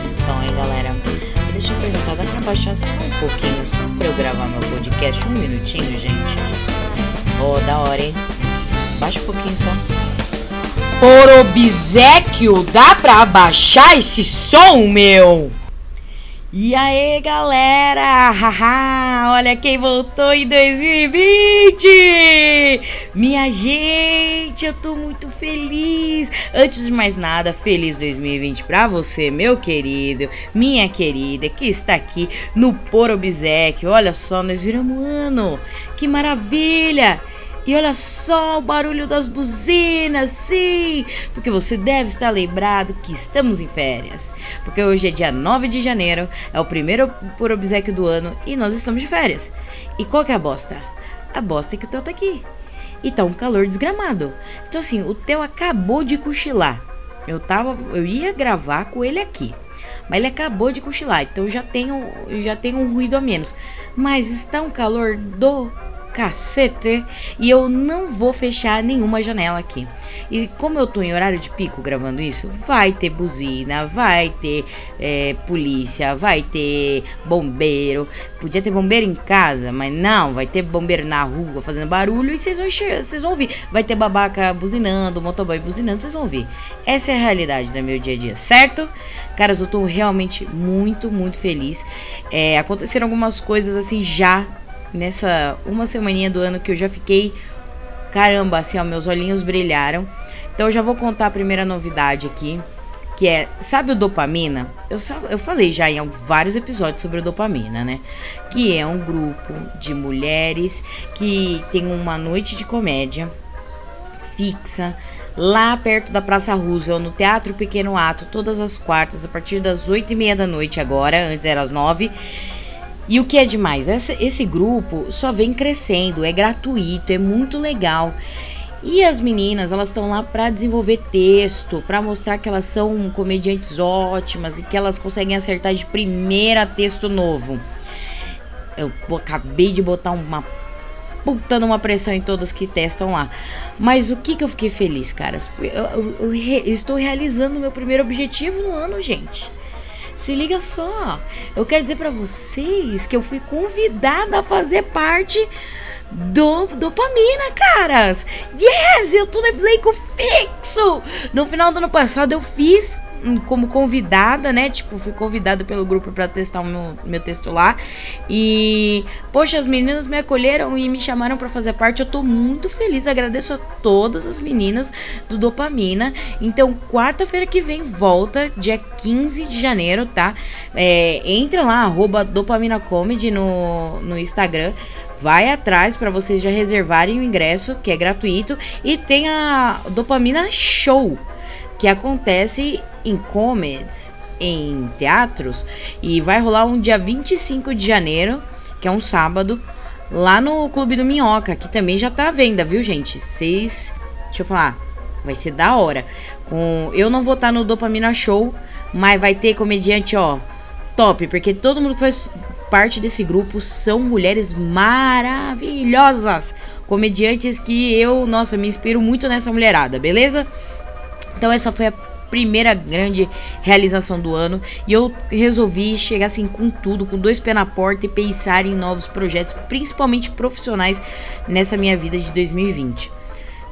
esse som, hein, galera? Deixa eu perguntar, dá pra baixar só um pouquinho, só pra eu gravar meu podcast? Um minutinho, gente. Oh, da hora, hein? Baixa um pouquinho só. Por obsequio, dá pra abaixar esse som, meu? E aí, galera! Haha, olha quem voltou em 2020! Minha gente, eu tô muito feliz. Antes de mais nada, feliz 2020 para você, meu querido, minha querida, que está aqui no Por Obsequio. Olha só, nós viramos ano. Que maravilha! E olha só o barulho das buzinas, sim! Porque você deve estar lembrado que estamos em férias. Porque hoje é dia 9 de janeiro, é o primeiro por obsequio do ano e nós estamos de férias. E qual que é a bosta? A bosta é que o Theo tá aqui. E tá um calor desgramado. Então assim, o Theo acabou de cochilar. Eu tava, eu ia gravar com ele aqui. Mas ele acabou de cochilar, então já tenho, já tenho um ruído a menos. Mas está um calor do cacete e eu não vou fechar nenhuma janela aqui. E como eu tô em horário de pico gravando isso, vai ter buzina, vai ter é, polícia, vai ter bombeiro. Podia ter bombeiro em casa, mas não, vai ter bombeiro na rua fazendo barulho e vocês vão, vão ouvir. Vai ter babaca buzinando, motoboy buzinando, vocês vão ouvir. Essa é a realidade do meu dia a dia, certo? Caras, eu tô realmente muito, muito feliz. É, aconteceram algumas coisas assim já nessa uma semaninha do ano que eu já fiquei caramba, assim, ó, meus olhinhos brilharam. Então eu já vou contar a primeira novidade aqui, que é, sabe o dopamina? Eu, eu falei já em vários episódios sobre o dopamina, né? Que é um grupo de mulheres que tem uma noite de comédia fixa lá perto da Praça Roosevelt, no Teatro Pequeno Ato, todas as quartas, a partir das oito e meia da noite agora, antes era às nove. E o que é demais? Esse, esse grupo só vem crescendo, é gratuito, é muito legal. E as meninas, elas estão lá para desenvolver texto, para mostrar que elas são comediantes ótimas e que elas conseguem acertar de primeira texto novo. Eu acabei de botar uma puta numa pressão em todas que testam lá. Mas o que que eu fiquei feliz, caras? Eu, eu, eu, estou realizando meu primeiro objetivo no ano, gente. Se liga só, eu quero dizer para vocês que eu fui convidada a fazer parte do dopamina, caras. Yes, eu tô no elenco fixo. No final do ano passado eu fiz como convidada, né? Tipo, fui convidada pelo grupo para testar o meu, meu texto lá. E, poxa, as meninas me acolheram e me chamaram para fazer parte. Eu tô muito feliz, agradeço a todas as meninas do Dopamina. Então, quarta-feira que vem volta, dia 15 de janeiro, tá? É, entra lá, arroba Dopamina Comedy no, no Instagram vai atrás para vocês já reservarem o ingresso, que é gratuito, e tem a Dopamina Show, que acontece em comedies, em teatros, e vai rolar um dia 25 de janeiro, que é um sábado, lá no Clube do Minhoca, que também já tá à venda, viu, gente? Vocês. Deixa eu falar. Vai ser da hora. Com, eu não vou estar tá no Dopamina Show, mas vai ter comediante, ó, top, porque todo mundo faz parte desse grupo são mulheres maravilhosas, comediantes que eu, nossa, me inspiro muito nessa mulherada, beleza? Então essa foi a primeira grande realização do ano e eu resolvi chegar assim com tudo, com dois pés na porta e pensar em novos projetos, principalmente profissionais, nessa minha vida de 2020.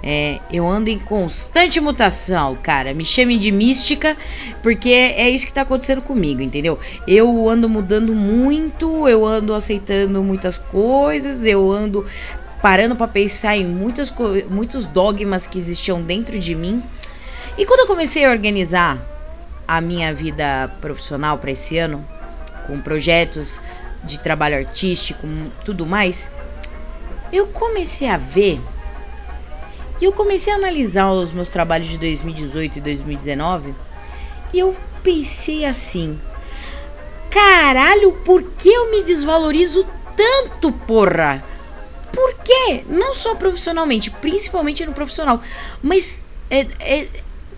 É, eu ando em constante mutação, cara. Me chame de mística, porque é isso que tá acontecendo comigo, entendeu? Eu ando mudando muito, eu ando aceitando muitas coisas, eu ando parando para pensar em muitas muitos dogmas que existiam dentro de mim e quando eu comecei a organizar a minha vida profissional para esse ano, com projetos de trabalho artístico, tudo mais, eu comecei a ver e eu comecei a analisar os meus trabalhos de 2018 e 2019 e eu pensei assim: caralho, por que eu me desvalorizo tanto, porra? Por quê? Não só profissionalmente, principalmente no profissional, mas é, é,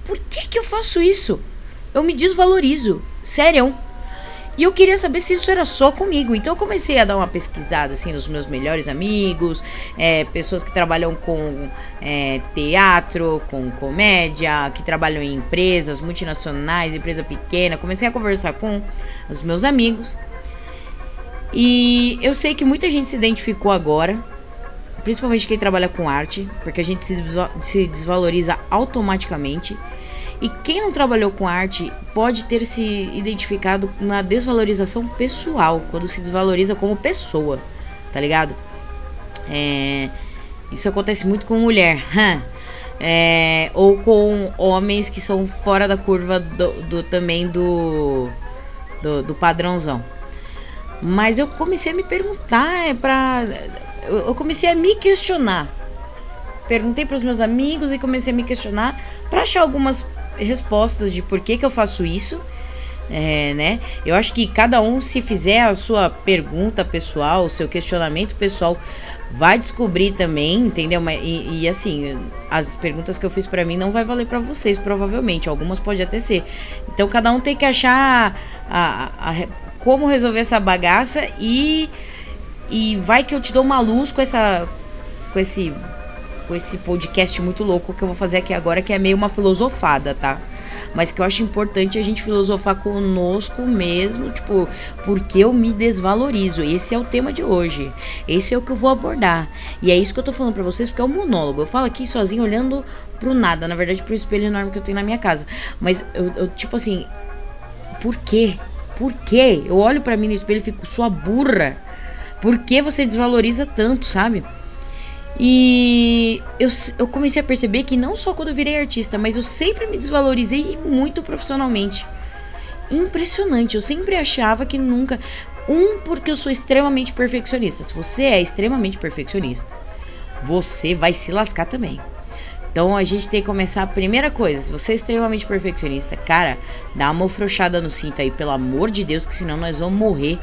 por que, que eu faço isso? Eu me desvalorizo. Sério. E eu queria saber se isso era só comigo. Então eu comecei a dar uma pesquisada assim nos meus melhores amigos, é, pessoas que trabalham com é, teatro, com comédia, que trabalham em empresas multinacionais, empresa pequena. Comecei a conversar com os meus amigos. E eu sei que muita gente se identificou agora, principalmente quem trabalha com arte, porque a gente se desvaloriza automaticamente. E quem não trabalhou com arte pode ter se identificado na desvalorização pessoal, quando se desvaloriza como pessoa, tá ligado? É, isso acontece muito com mulher, é, ou com homens que são fora da curva do, do também do, do, do, padrãozão. Mas eu comecei a me perguntar, é pra, eu comecei a me questionar. Perguntei para os meus amigos e comecei a me questionar para achar algumas respostas de por que, que eu faço isso. É, né? Eu acho que cada um, se fizer a sua pergunta pessoal, o seu questionamento pessoal, vai descobrir também, entendeu? E, e assim, as perguntas que eu fiz para mim não vai valer para vocês, provavelmente. Algumas pode até ser. Então, cada um tem que achar a, a, a, como resolver essa bagaça e, e vai que eu te dou uma luz com essa, com esse com esse podcast muito louco que eu vou fazer aqui agora, que é meio uma filosofada, tá? Mas que eu acho importante a gente filosofar conosco mesmo, tipo, porque eu me desvalorizo. Esse é o tema de hoje. Esse é o que eu vou abordar. E é isso que eu tô falando para vocês, porque é um monólogo. Eu falo aqui sozinho, olhando pro nada, na verdade, pro espelho enorme que eu tenho na minha casa. Mas eu, eu tipo assim, por quê? Por quê? Eu olho para mim no espelho e fico, sua burra. Por que você desvaloriza tanto, sabe? E eu, eu comecei a perceber que não só quando eu virei artista, mas eu sempre me desvalorizei muito profissionalmente. Impressionante, eu sempre achava que nunca. Um, porque eu sou extremamente perfeccionista. Se você é extremamente perfeccionista, você vai se lascar também. Então a gente tem que começar a primeira coisa. Se você é extremamente perfeccionista, cara, dá uma afrouxada no cinto aí, pelo amor de Deus, que senão nós vamos morrer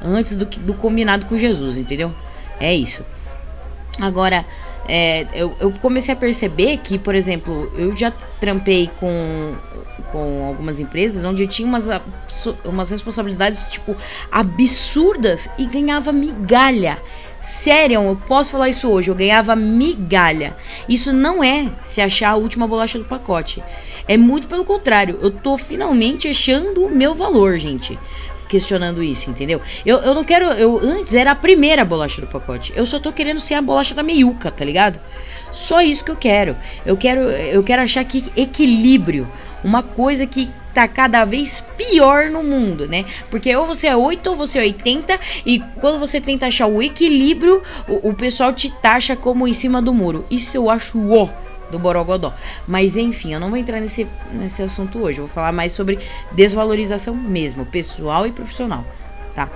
antes do, do combinado com Jesus, entendeu? É isso. Agora, é, eu, eu, comecei a perceber que, por exemplo, eu já trampei com, com algumas empresas onde eu tinha umas, umas responsabilidades, tipo, absurdas e ganhava migalha. Sério, eu posso falar isso hoje, eu ganhava migalha. Isso não é se achar a última bolacha do pacote. É muito pelo contrário, eu tô finalmente achando o meu valor, gente questionando isso, entendeu? Eu, eu não quero. Eu antes era a primeira bolacha do pacote. Eu só tô querendo ser a bolacha da meiuca, tá ligado? Só isso que eu quero. Eu quero, eu quero achar que equilíbrio, uma coisa que tá cada vez pior no mundo, né? Porque ou você é 8 ou você é 80 e quando você tenta achar o equilíbrio, o, o pessoal te taxa como em cima do muro. Isso eu acho ó do Borogodó. Mas enfim, eu não vou entrar nesse, nesse assunto hoje. Eu vou falar mais sobre desvalorização mesmo, pessoal e profissional, tá?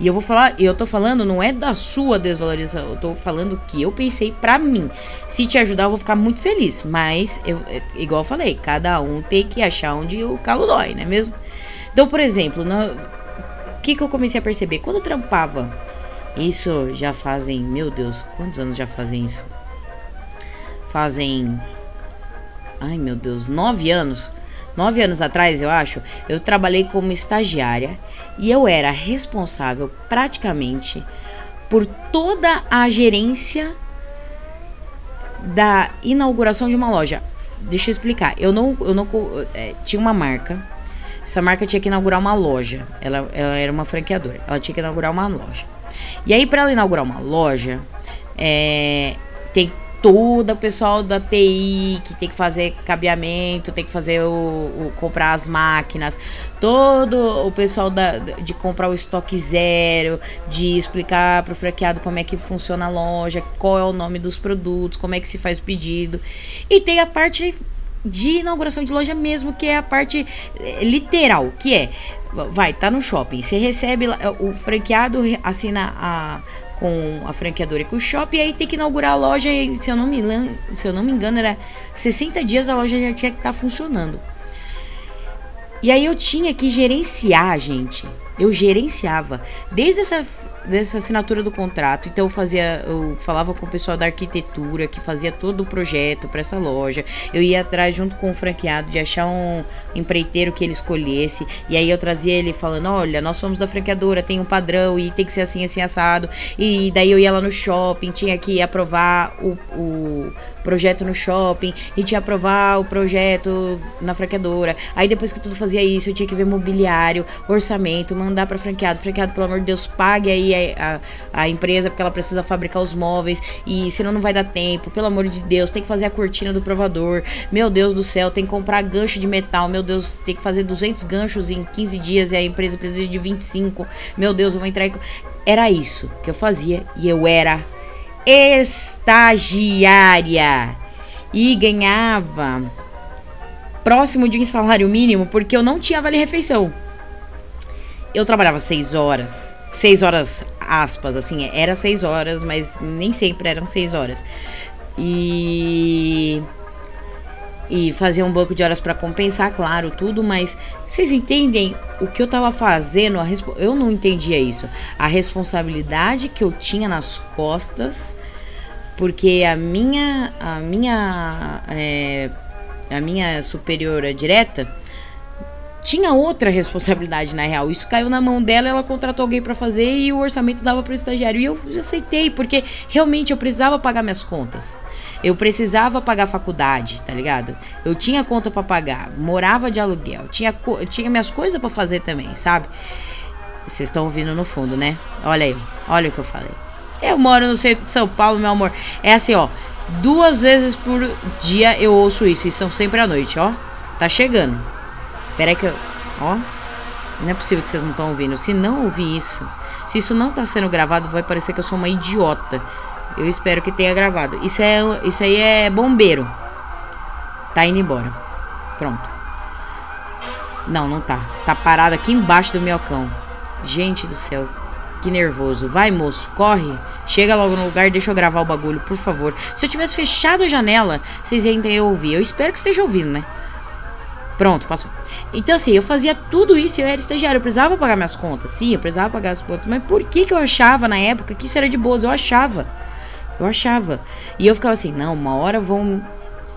E eu vou falar, eu tô falando não é da sua desvalorização, eu tô falando que eu pensei para mim. Se te ajudar, eu vou ficar muito feliz, mas eu é, igual eu falei, cada um tem que achar onde o calo dói, não é mesmo? Então, por exemplo, o que que eu comecei a perceber quando eu trampava? Isso já fazem, meu Deus, quantos anos já fazem isso? Fazem. Ai meu Deus, nove anos. Nove anos atrás, eu acho, eu trabalhei como estagiária e eu era responsável praticamente por toda a gerência da inauguração de uma loja. Deixa eu explicar. Eu não, eu não é, tinha uma marca. Essa marca tinha que inaugurar uma loja. Ela, ela era uma franqueadora. Ela tinha que inaugurar uma loja. E aí, para ela inaugurar uma loja, é, tem todo o pessoal da TI que tem que fazer cabeamento, tem que fazer o, o comprar as máquinas, todo o pessoal da, de comprar o estoque zero, de explicar para o franqueado como é que funciona a loja, qual é o nome dos produtos, como é que se faz o pedido. E tem a parte de inauguração de loja mesmo, que é a parte eh, literal, que é vai, tá no shopping, você recebe o franqueado assina a com a franqueadora e com o shopping, e aí tem que inaugurar a loja, e se eu não me, se eu não me engano, era 60 dias a loja já tinha que estar tá funcionando. E aí eu tinha que gerenciar, gente, eu gerenciava. Desde essa dessa assinatura do contrato. Então eu fazia, eu falava com o pessoal da arquitetura que fazia todo o projeto para essa loja. Eu ia atrás junto com o franqueado de achar um empreiteiro que ele escolhesse. E aí eu trazia ele falando: "Olha, nós somos da franqueadora, tem um padrão e tem que ser assim assim assado". E daí eu ia lá no shopping, tinha que aprovar o, o projeto no shopping e tinha que aprovar o projeto na franqueadora. Aí depois que tudo fazia isso, eu tinha que ver mobiliário, orçamento, mandar para franqueado, franqueado, pelo amor de Deus, pague aí a, a, empresa porque ela precisa fabricar os móveis e senão não vai dar tempo. Pelo amor de Deus, tem que fazer a cortina do provador. Meu Deus do céu, tem que comprar gancho de metal. Meu Deus, tem que fazer 200 ganchos em 15 dias e a empresa precisa de 25. Meu Deus, eu vou entrar. Era isso que eu fazia e eu era estagiária e ganhava próximo de um salário mínimo porque eu não tinha vale refeição. Eu trabalhava seis horas seis horas, aspas, assim, era seis horas, mas nem sempre eram seis horas. E. E fazia um banco de horas para compensar, claro, tudo, mas vocês entendem o que eu tava fazendo? eu não entendia isso. A responsabilidade que eu tinha nas costas, porque a minha. A minha. É, a minha superiora direta tinha outra responsabilidade na real. Isso caiu na mão dela, ela contratou alguém para fazer e o orçamento dava para o estagiário. E eu aceitei, porque realmente eu precisava pagar minhas contas. Eu precisava pagar faculdade, tá ligado? Eu tinha conta para pagar, morava de aluguel, tinha, tinha minhas coisas para fazer também, sabe? Vocês estão ouvindo no fundo, né? Olha aí, olha o que eu falei. Eu moro no centro de São Paulo, meu amor. É assim, ó. Duas vezes por dia eu ouço isso. E são sempre à noite, ó. Tá chegando. Peraí que eu. Ó. Não é possível que vocês não estão ouvindo. Se não ouvir isso, se isso não tá sendo gravado, vai parecer que eu sou uma idiota. Eu espero que tenha gravado. Isso, é, isso aí é bombeiro. Tá indo embora. Pronto. Não, não tá. Tá parado aqui embaixo do minhocão. Gente do céu. Que nervoso. Vai, moço, corre. Chega logo no lugar deixa eu gravar o bagulho, por favor. Se eu tivesse fechado a janela, vocês iam ter ouvir. Eu espero que esteja ouvindo, né? Pronto, passou. Então, assim, eu fazia tudo isso, eu era estagiário, eu precisava pagar minhas contas. Sim, eu precisava pagar as contas. Mas por que, que eu achava na época que isso era de boas? Eu achava. Eu achava. E eu ficava assim, não, uma hora vão.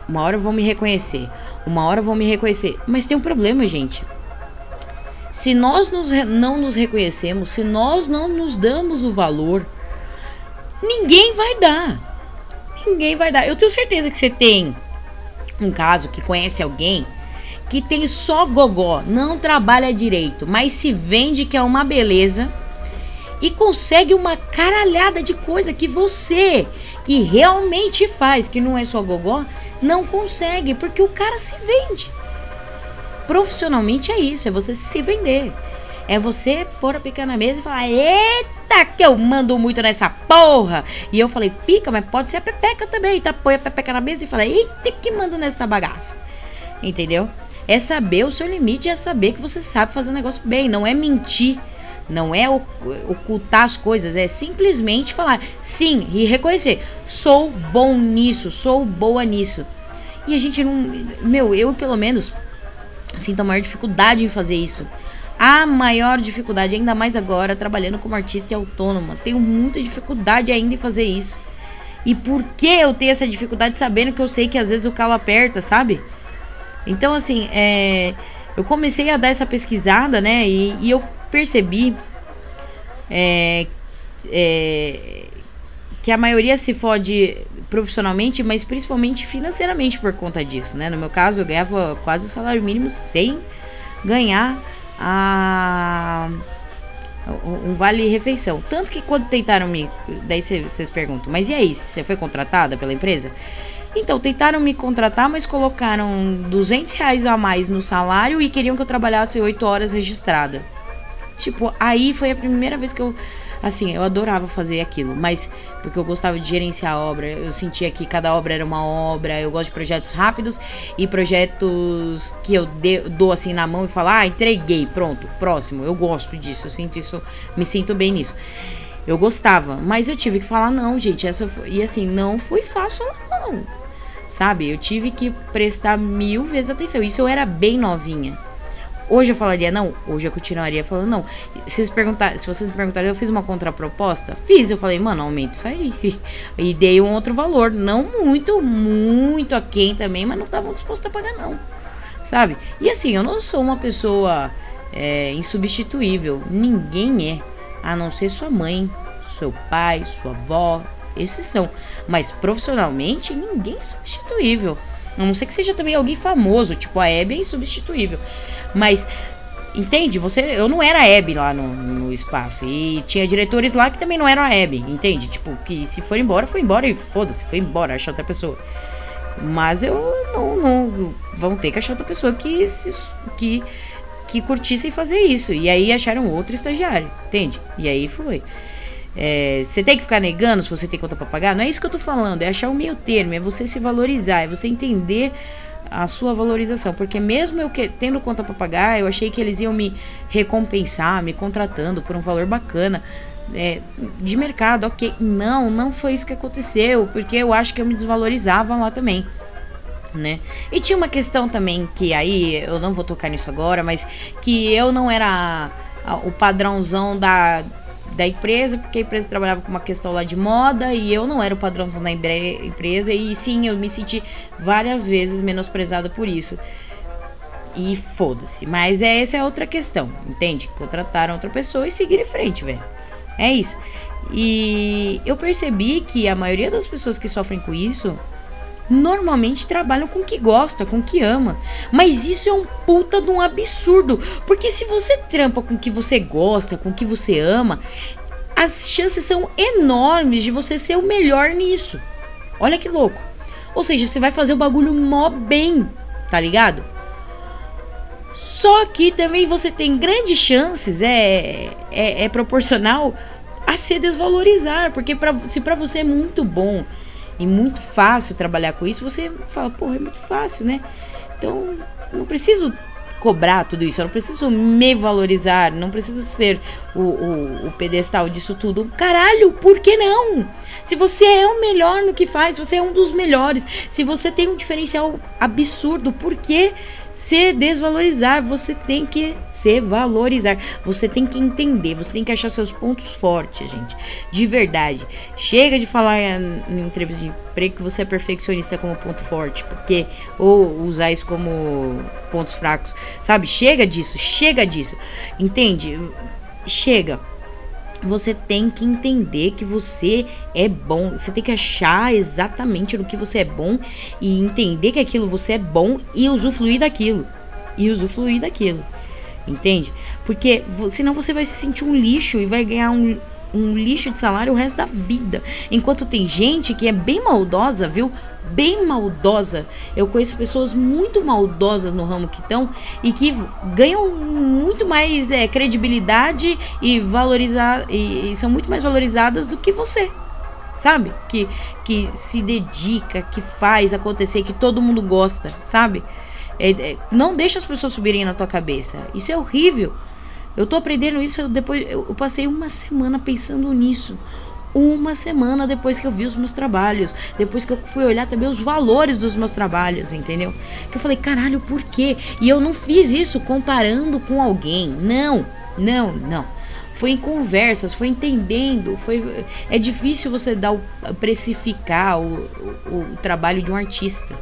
Uma hora vão me reconhecer. Uma hora vão me reconhecer. Mas tem um problema, gente. Se nós nos, não nos reconhecemos, se nós não nos damos o valor, ninguém vai dar. Ninguém vai dar. Eu tenho certeza que você tem um caso que conhece alguém que tem só gogó, não trabalha direito, mas se vende que é uma beleza e consegue uma caralhada de coisa que você, que realmente faz, que não é só gogó, não consegue, porque o cara se vende. Profissionalmente é isso, é você se vender. É você pôr a pica na mesa e falar: Eita, que eu mando muito nessa porra. E eu falei: Pica, mas pode ser a pepeca também. Tá? Põe a pepeca na mesa e fala: Eita, que mando nessa bagaça. Entendeu? É saber o seu limite, é saber que você sabe fazer o negócio bem, não é mentir, não é ocultar as coisas, é simplesmente falar sim e reconhecer. Sou bom nisso, sou boa nisso. E a gente não. Meu, eu pelo menos sinto a maior dificuldade em fazer isso. A maior dificuldade, ainda mais agora, trabalhando como artista e autônoma. Tenho muita dificuldade ainda em fazer isso. E por que eu tenho essa dificuldade sabendo que eu sei que às vezes o calo aperta, sabe? Então, assim, é, eu comecei a dar essa pesquisada, né? E, e eu percebi é, é, que a maioria se fode profissionalmente, mas principalmente financeiramente por conta disso, né? No meu caso, eu ganhava quase o salário mínimo sem ganhar a um vale refeição. Tanto que quando tentaram me, daí vocês perguntam, mas e aí, você foi contratada pela empresa? Então, tentaram me contratar, mas colocaram 200 reais a mais no salário e queriam que eu trabalhasse 8 horas registrada. Tipo, aí foi a primeira vez que eu. Assim, eu adorava fazer aquilo, mas porque eu gostava de gerenciar a obra, eu sentia que cada obra era uma obra. Eu gosto de projetos rápidos e projetos que eu de, dou assim na mão e falo, ah, entreguei, pronto, próximo. Eu gosto disso, eu sinto isso, me sinto bem nisso. Eu gostava, mas eu tive que falar não, gente. Essa foi, e assim, não foi fácil não sabe? Eu tive que prestar mil vezes atenção. Isso eu era bem novinha. Hoje eu falaria não, hoje eu continuaria falando não. Se, vocês perguntar, se vocês me perguntarem, eu fiz uma contraproposta? Fiz, eu falei, mano, aumenta isso aí. E dei um outro valor, não muito, muito aquém também, mas não estavam dispostos a pagar não. Sabe? E assim, eu não sou uma pessoa é, insubstituível, ninguém é, a não ser sua mãe, seu pai, sua avó, esses são. Mas profissionalmente, ninguém é substituível. A não ser que seja também alguém famoso, tipo a Hebe é insubstituível. Mas, entende? Você, eu não era a Hebe lá no, no espaço. E tinha diretores lá que também não eram a Hebe, entende? Tipo, que se for embora, foi embora e foda-se, foi embora, achar outra pessoa. Mas eu não, não. Vão ter que achar outra pessoa que, que, que curtisse fazer isso. E aí acharam outro estagiário, entende? E aí foi. É, você tem que ficar negando se você tem conta para pagar? Não é isso que eu tô falando, é achar o meio termo, é você se valorizar, é você entender a sua valorização, porque mesmo eu que, tendo conta para pagar, eu achei que eles iam me recompensar, me contratando por um valor bacana. É, de mercado, ok. Não, não foi isso que aconteceu, porque eu acho que eu me desvalorizava lá também. Né? E tinha uma questão também que aí eu não vou tocar nisso agora, mas que eu não era o padrãozão da da empresa, porque a empresa trabalhava com uma questão lá de moda e eu não era o padrãozão da empresa e sim, eu me senti várias vezes menosprezada por isso. E foda-se. Mas é, essa é outra questão, entende? Contrataram outra pessoa e seguir em frente, velho. É isso. E eu percebi que a maioria das pessoas que sofrem com isso normalmente trabalham com o que gosta, com o que ama. Mas isso é um puta de um absurdo, porque se você trampa com o que você gosta, com o que você ama, as chances são enormes de você ser o melhor nisso. Olha que louco. Ou seja, você vai fazer o bagulho mó bem, tá ligado? Só que também você tem grandes chances, é, é, é proporcional a se desvalorizar, porque pra, se para você é muito bom e muito fácil trabalhar com isso, você fala, porra, é muito fácil, né? Então, não preciso cobrar tudo isso, eu não preciso me valorizar, não preciso ser o, o, o, pedestal disso tudo. Caralho, por que não? Se você é o melhor no que faz, se você é um dos melhores, se você tem um diferencial absurdo, por que se desvalorizar, você tem que se valorizar. Você tem que entender, você tem que achar seus pontos fortes, gente. De verdade. Chega de falar em, entrevista de emprego que você é perfeccionista como ponto forte, porque ou usar isso como pontos fracos, sabe? Chega disso, chega disso. Entende? Chega você tem que entender que você é bom. Você tem que achar exatamente no que você é bom e entender que aquilo você é bom e usufruir daquilo. E usufruir daquilo. Entende? Porque senão você vai se sentir um lixo e vai ganhar um, um lixo de salário o resto da vida. Enquanto tem gente que é bem maldosa, viu? bem maldosa. Eu conheço pessoas muito maldosas no ramo que estão e que ganham muito mais é, credibilidade e valorizar e, e são muito mais valorizadas do que você sabe? Que, que se dedica, que faz acontecer, que todo mundo gosta, sabe? É, é, não deixa as pessoas subirem na tua cabeça. Isso é horrível. Eu tô aprendendo isso depois. Eu passei uma semana pensando nisso uma semana depois que eu vi os meus trabalhos, depois que eu fui olhar também os valores dos meus trabalhos, entendeu? Que eu falei, caralho, por quê? E eu não fiz isso comparando com alguém. Não, não, não. Foi em conversas, foi entendendo, foi é difícil você dar o, precificar o, o, o trabalho de um artista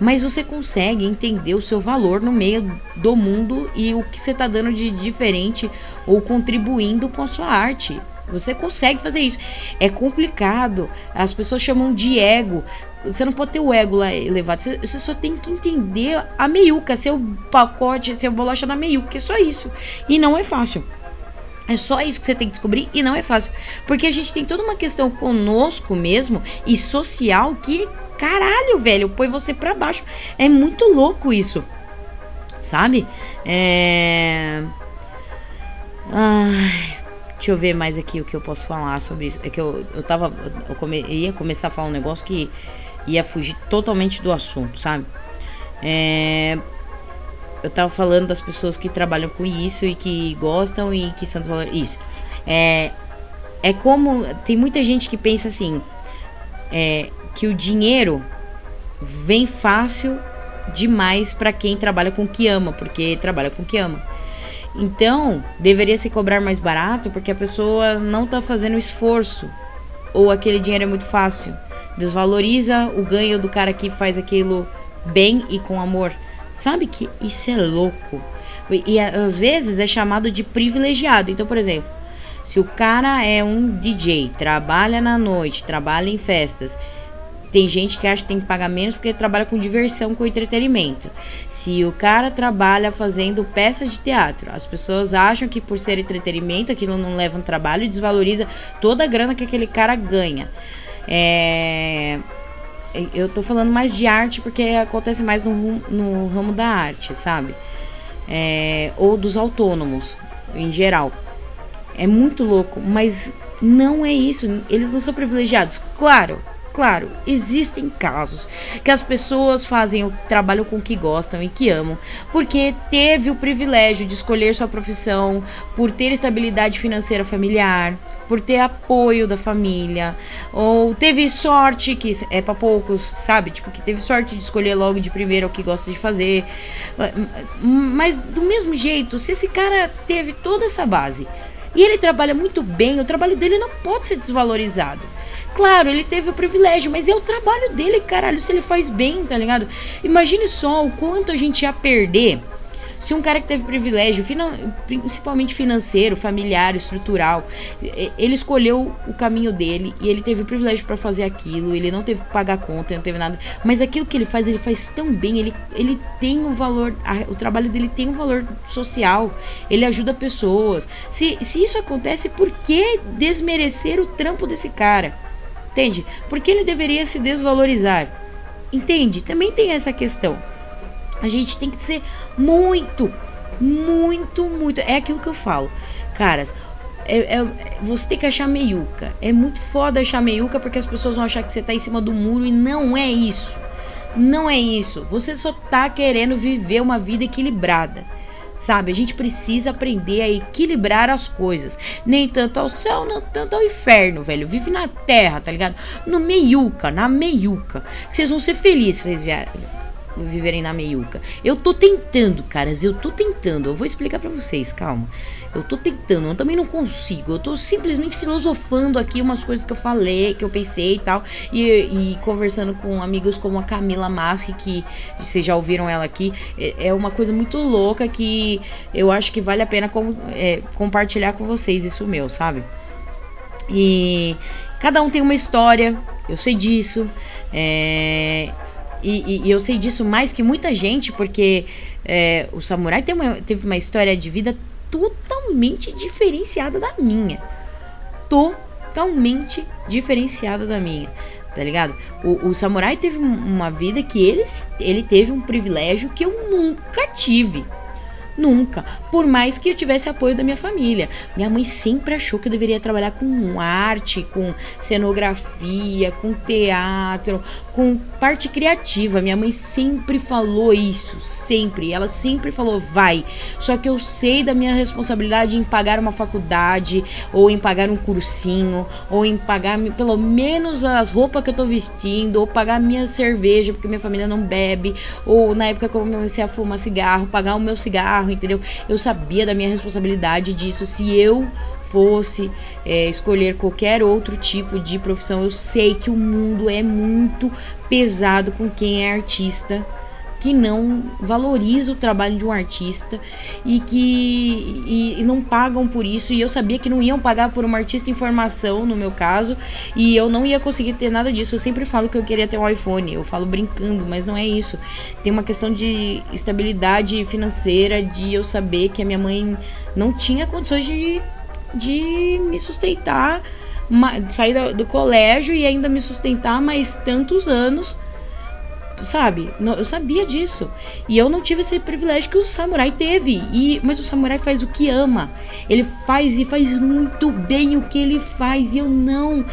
mas você consegue entender o seu valor no meio do mundo e o que você está dando de diferente ou contribuindo com a sua arte. Você consegue fazer isso. É complicado. As pessoas chamam de ego. Você não pode ter o ego lá elevado. Você, só tem que entender a meiuca, seu pacote, seu bolacha na meiuca. É só isso. E não é fácil. É só isso que você tem que descobrir e não é fácil. Porque a gente tem toda uma questão conosco mesmo e social que, caralho, velho, põe você pra baixo. É muito louco isso. Sabe? É. Ai, Deixa eu ver mais aqui o que eu posso falar sobre isso. É que eu, eu tava. Eu come, ia começar a falar um negócio que ia fugir totalmente do assunto, sabe? É, eu tava falando das pessoas que trabalham com isso e que gostam e que são Isso. É, é como. Tem muita gente que pensa assim. É, que o dinheiro vem fácil demais para quem trabalha com o que ama, porque trabalha com o que ama. Então, deveria se cobrar mais barato porque a pessoa não está fazendo esforço ou aquele dinheiro é muito fácil. Desvaloriza o ganho do cara que faz aquilo bem e com amor. Sabe que isso é louco. E às vezes é chamado de privilegiado. Então, por exemplo, se o cara é um DJ, trabalha na noite, trabalha em festas, tem gente que acha que tem que pagar menos porque trabalha com diversão, com entretenimento. Se o cara trabalha fazendo peças de teatro, as pessoas acham que por ser entretenimento aquilo não leva um trabalho e desvaloriza toda a grana que aquele cara ganha. É, eu tô falando mais de arte porque acontece mais no, no ramo da arte, sabe? É, ou dos autônomos, em geral. É muito louco, mas não é isso. Eles não são privilegiados. Claro, Claro, existem casos que as pessoas fazem o trabalho com que gostam e que amam, porque teve o privilégio de escolher sua profissão, por ter estabilidade financeira familiar, por ter apoio da família, ou teve sorte, que é para poucos, sabe? Tipo, que teve sorte de escolher logo de primeira o que gosta de fazer. Mas do mesmo jeito, se esse cara teve toda essa base e ele trabalha muito bem, o trabalho dele não pode ser desvalorizado. Claro, ele teve o privilégio, mas é o trabalho dele, caralho, se ele faz bem, tá ligado? Imagine só o quanto a gente ia perder se um cara que teve privilégio, principalmente financeiro, familiar, estrutural, ele escolheu o caminho dele e ele teve o privilégio para fazer aquilo, ele não teve que pagar conta, não teve nada, mas aquilo que ele faz, ele faz tão bem, ele, ele tem um valor, o trabalho dele tem um valor social, ele ajuda pessoas. Se, se isso acontece, por que desmerecer o trampo desse cara? Entende? Por que ele deveria se desvalorizar? Entende? Também tem essa questão. A gente tem que ser muito, muito, muito. É aquilo que eu falo. Caras, é, é, você tem que achar meiuca. É muito foda achar meiuca porque as pessoas vão achar que você tá em cima do muro e não é isso. Não é isso. Você só tá querendo viver uma vida equilibrada. Sabe? A gente precisa aprender a equilibrar as coisas. Nem tanto ao céu, nem tanto ao inferno, velho. Vive na terra, tá ligado? No meiuca, na meiuca. Que vocês vão ser felizes se vocês vierem viverem na meiuca. Eu tô tentando, caras, eu tô tentando. Eu vou explicar para vocês, calma. Eu tô tentando, eu também não consigo. Eu tô simplesmente filosofando aqui umas coisas que eu falei, que eu pensei e tal. E, e conversando com amigos como a Camila Massi, que vocês já ouviram ela aqui. É, é uma coisa muito louca que eu acho que vale a pena com, é, compartilhar com vocês isso meu, sabe? E cada um tem uma história, eu sei disso. É, e, e, e, eu sei disso mais que muita gente, porque é, o samurai uma, teve uma história de vida totalmente diferenciada da minha. Totalmente diferenciada da minha. Tá ligado? O, o samurai teve uma vida que ele, ele teve um privilégio que eu nunca tive. Nunca. Por mais que eu tivesse apoio da minha família. Minha mãe sempre achou que eu deveria trabalhar com arte, com cenografia, com teatro, com parte criativa. Minha mãe sempre falou isso, sempre. Ela sempre falou, vai. Só que eu sei da minha responsabilidade em pagar uma faculdade, ou em pagar um cursinho, ou em pagar pelo menos as roupas que eu tô vestindo, ou pagar minha cerveja, porque minha família não bebe, ou na época que eu comecei a fumar cigarro, pagar o meu cigarro carro, entendeu? Eu sabia da minha responsabilidade disso. Se eu fosse é, escolher qualquer outro tipo de profissão, eu sei que o mundo é muito pesado com quem é artista que não valoriza o trabalho de um artista e que e, e, não pagam por isso. E eu sabia que não iam pagar por uma artista em formação, no meu caso, e eu não ia conseguir ter nada disso. Eu sempre falo que eu queria ter um iPhone, eu falo brincando, mas não é isso. Tem uma questão de estabilidade financeira, de eu saber que a minha mãe não tinha condições de, de me sustentar, sair do colégio e ainda me sustentar mais tantos anos sabe? Eu sabia disso. E eu não tive esse privilégio que o samurai teve. E mas o samurai faz o que ama. Ele faz e faz muito bem o que ele faz. E eu não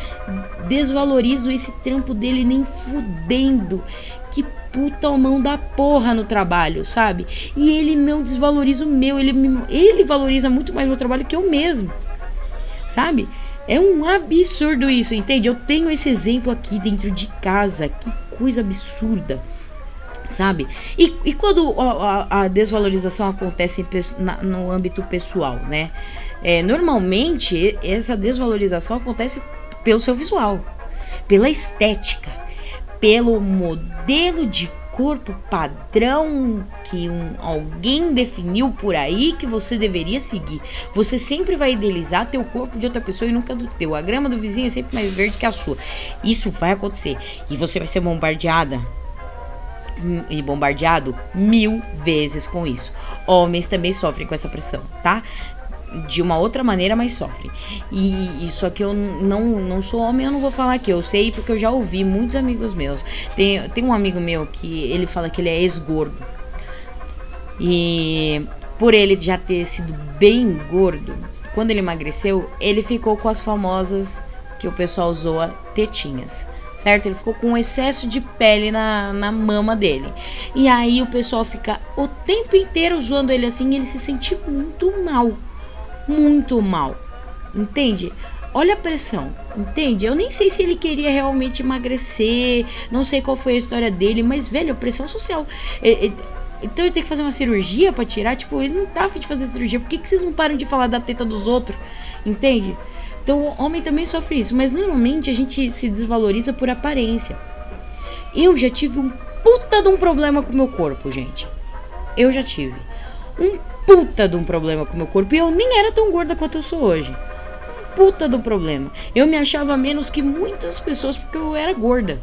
desvalorizo esse trampo dele nem fudendo. Que puta mão da porra no trabalho, sabe? E ele não desvaloriza o meu, ele, ele valoriza muito mais o meu trabalho que eu mesmo, sabe? É um absurdo isso, entende? Eu tenho esse exemplo aqui dentro de casa. Que coisa absurda. sabe? E, e quando a, a, desvalorização acontece em, na, no âmbito pessoal, né? É, normalmente essa desvalorização acontece pelo seu visual, pela estética, pelo modelo de corpo padrão que um, alguém definiu por aí que você deveria seguir. Você sempre vai idealizar teu corpo de outra pessoa e nunca do teu. A grama do vizinho é sempre mais verde que a sua. Isso vai acontecer e você vai ser bombardeada e bombardeado mil vezes com isso. Homens também sofrem com essa pressão, tá? De uma outra maneira, mas sofrem. E, só que eu não, não sou homem, eu não vou falar aqui. Eu sei porque eu já ouvi muitos amigos meus. Tem, tem um amigo meu que ele fala que ele é ex-gordo. E por ele já ter sido bem gordo, quando ele emagreceu, ele ficou com as famosas que o pessoal zoa tetinhas certo? Ele ficou com um excesso de pele na, na mama dele. E aí o pessoal fica o tempo inteiro zoando ele assim ele se sente muito mal. Muito mal. Entende? Olha a pressão, entende? Eu nem sei se ele queria realmente emagrecer, não sei qual foi a história dele, mas, velho, pressão social. É, é, então ele tem que fazer uma cirurgia para tirar. Tipo, ele não tá afim de fazer cirurgia. Por que, que vocês não param de falar da teta dos outros? Entende? Então o homem também sofre isso, mas normalmente a gente se desvaloriza por aparência. Eu já tive um puta de um problema com o meu corpo, gente. Eu já tive. Um puta de um problema com o meu corpo. E eu nem era tão gorda quanto eu sou hoje. Puta de um problema. Eu me achava menos que muitas pessoas porque eu era gorda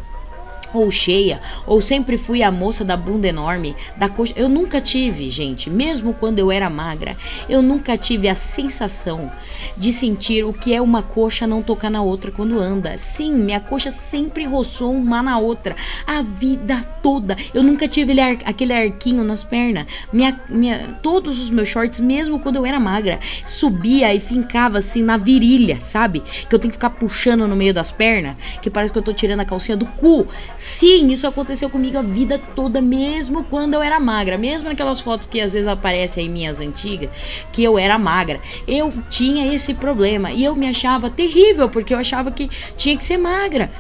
ou cheia, ou sempre fui a moça da bunda enorme, da coxa. Eu nunca tive, gente, mesmo quando eu era magra, eu nunca tive a sensação de sentir o que é uma coxa não tocar na outra quando anda. Sim, minha coxa sempre roçou uma na outra, a vida toda. Eu nunca tive aquele arquinho nas pernas. Minha, minha, todos os meus shorts, mesmo quando eu era magra, subia e fincava assim na virilha, sabe? Que eu tenho que ficar puxando no meio das pernas, que parece que eu tô tirando a calcinha do cu. Sim, isso aconteceu comigo a vida toda, mesmo quando eu era magra. Mesmo naquelas fotos que às vezes aparecem aí minhas antigas, que eu era magra. Eu tinha esse problema e eu me achava terrível, porque eu achava que tinha que ser magra,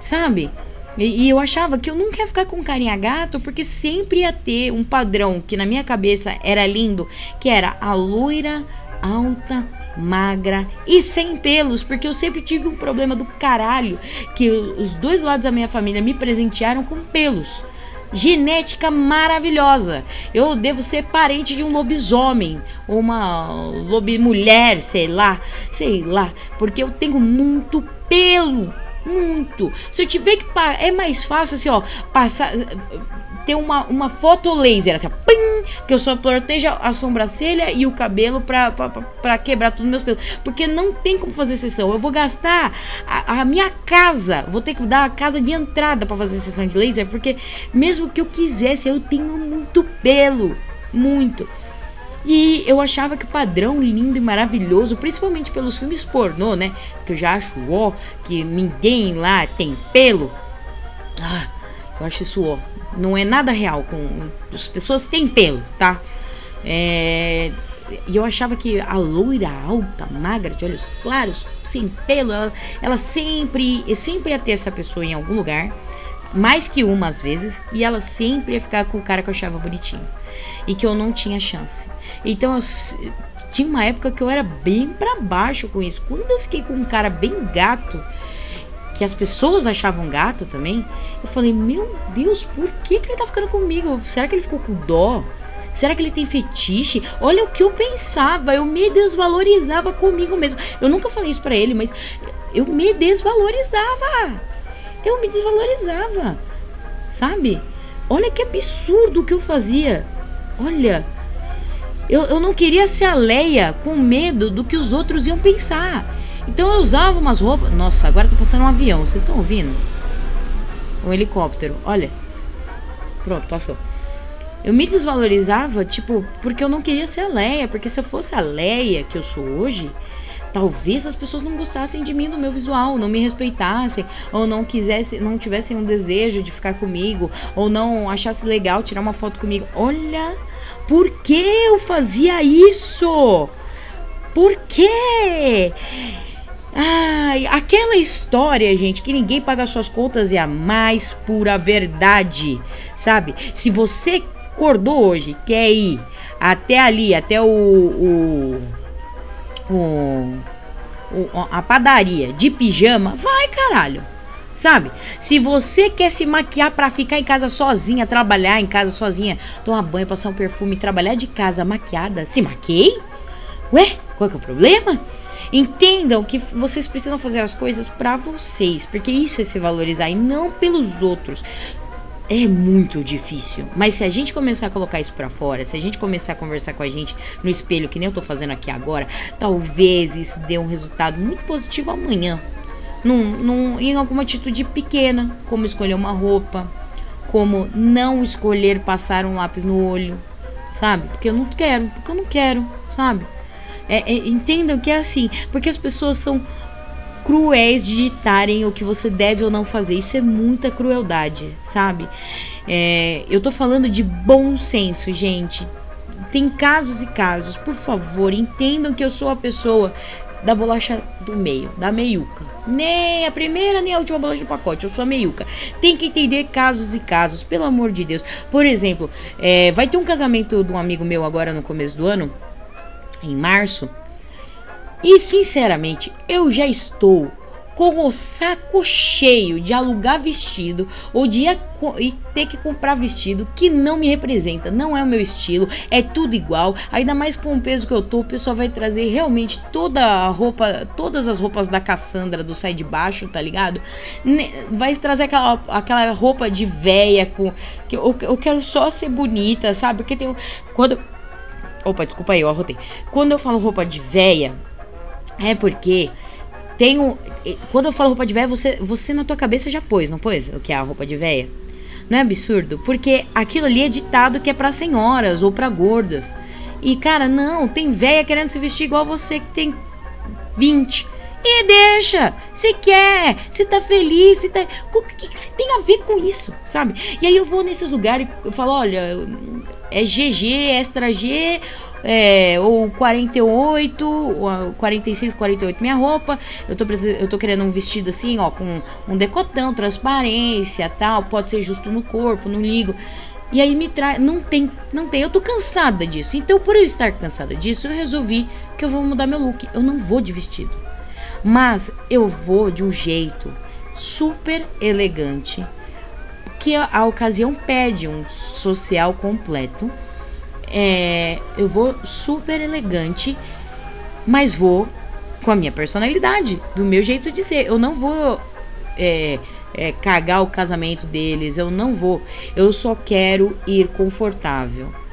sabe? E, e, eu achava que eu nunca ia ficar com carinha gato, porque sempre ia ter um padrão que na minha cabeça era lindo, que era a loira, alta, magra e sem pelos, porque eu sempre tive um problema do caralho que os dois lados da minha família me presentearam com pelos. Genética maravilhosa. Eu devo ser parente de um lobisomem, ou uma lobi mulher, sei lá, sei lá, porque eu tenho muito pelo muito. Se eu tiver que é mais fácil assim, ó, passar ter uma, uma foto laser, assim, pim, que eu só proteja a sobrancelha e o cabelo pra, pra, pra quebrar todos os meus pelos. Porque não tem como fazer sessão. Eu vou gastar a, a minha casa, vou ter que dar a casa de entrada para fazer sessão de laser, porque mesmo que eu quisesse, eu tenho muito pelo. Muito. E eu achava que o padrão lindo e maravilhoso, principalmente pelos filmes pornô, né? Que eu já acho ó, que ninguém lá tem pelo. Ah, eu acho isso ó. Não é nada real com. As pessoas têm pelo, tá? É, e eu achava que a loira alta, magra, de olhos claros, sem pelo, ela, ela sempre, sempre ia ter essa pessoa em algum lugar, mais que uma às vezes, e ela sempre ia ficar com o cara que eu achava bonitinho e que eu não tinha chance. Então eu, tinha uma época que eu era bem para baixo com isso. Quando eu fiquei com um cara bem gato, que as pessoas achavam gato também, eu falei, meu Deus, por que, que ele tá ficando comigo? Será que ele ficou com dó? Será que ele tem fetiche? Olha o que eu pensava, eu me desvalorizava comigo mesmo. Eu nunca falei isso para ele, mas eu me desvalorizava. Eu me desvalorizava. Sabe? Olha que absurdo o que eu fazia. Olha, eu, eu não queria ser a Leia com medo do que os outros iam pensar. Então eu usava umas roupas. Nossa, agora tá passando um avião, vocês estão ouvindo? Um helicóptero, olha. Pronto, passou. Eu me desvalorizava, tipo, porque eu não queria ser a Leia. Porque se eu fosse a Leia que eu sou hoje, talvez as pessoas não gostassem de mim, do meu visual, não me respeitassem, ou não quisessem, não tivessem um desejo de ficar comigo, ou não achassem legal tirar uma foto comigo. Olha, por que eu fazia isso? Por quê? Ai, aquela história, gente, que ninguém paga suas contas é a mais pura verdade, sabe? Se você acordou hoje, quer ir até ali, até o, o, o, o a padaria de pijama, vai, caralho. Sabe? Se você quer se maquiar para ficar em casa sozinha, trabalhar em casa sozinha, tomar banho, passar um perfume, trabalhar de casa maquiada, se maquei? Ué, qual que é o problema? Entendam que vocês precisam fazer as coisas para vocês, porque isso é se valorizar e não pelos outros. É muito difícil, mas se a gente começar a colocar isso para fora, se a gente começar a conversar com a gente no espelho, que nem eu tô fazendo aqui agora, talvez isso dê um resultado muito positivo amanhã. Num, num, em alguma atitude pequena, como escolher uma roupa, como não escolher passar um lápis no olho, sabe? Porque eu não quero, porque eu não quero, sabe? É, é, entendam que é assim, porque as pessoas são cruéis de ditarem o que você deve ou não fazer. Isso é muita crueldade, sabe? É, eu tô falando de bom senso, gente. Tem casos e casos, por favor, entendam que eu sou a pessoa da bolacha do meio, da meiuca. Nem a primeira nem a última bolacha do pacote, eu sou a meiuca. Tem que entender casos e casos, pelo amor de Deus. Por exemplo, é, vai ter um casamento de um amigo meu agora no começo do ano, em março. E sinceramente, eu já estou com o saco cheio de alugar vestido ou de ter que comprar vestido que não me representa, não é o meu estilo, é tudo igual. Ainda mais com o peso que eu tô, o pessoal vai trazer realmente toda a roupa, todas as roupas da Cassandra do sai de baixo, tá ligado? Vai trazer aquela, aquela roupa de véia com que eu, eu quero só ser bonita, sabe? Porque tem quando Opa, desculpa aí, eu arrotei. Quando eu falo roupa de véia, é porque tem um. Quando eu falo roupa de véia, você, você na tua cabeça já pôs, não pôs? O que é a roupa de véia? Não é absurdo? Porque aquilo ali é ditado que é para senhoras ou para gordas. E, cara, não, tem véia querendo se vestir igual você que tem 20. E deixa, você quer, você tá feliz, você tá. O que, você tem a ver com isso, sabe? E aí eu vou nesses lugares eu falo: olha, é GG, extra G, é, ou 48, ou 46, 48 minha roupa. Eu tô, eu tô querendo um vestido assim, ó, com um decotão, transparência, tal. Pode ser justo no corpo, não ligo. E aí me traz. Não tem, não tem. Eu tô cansada disso. Então, por eu estar cansada disso, eu resolvi que eu vou mudar meu look. Eu não vou de vestido. Mas eu vou de um jeito super elegante que a, ocasião pede um social completo. É, eu vou super elegante, mas vou com a minha personalidade, do meu jeito de ser. Eu não vou é, é, cagar o casamento deles, eu não vou. Eu só quero ir confortável.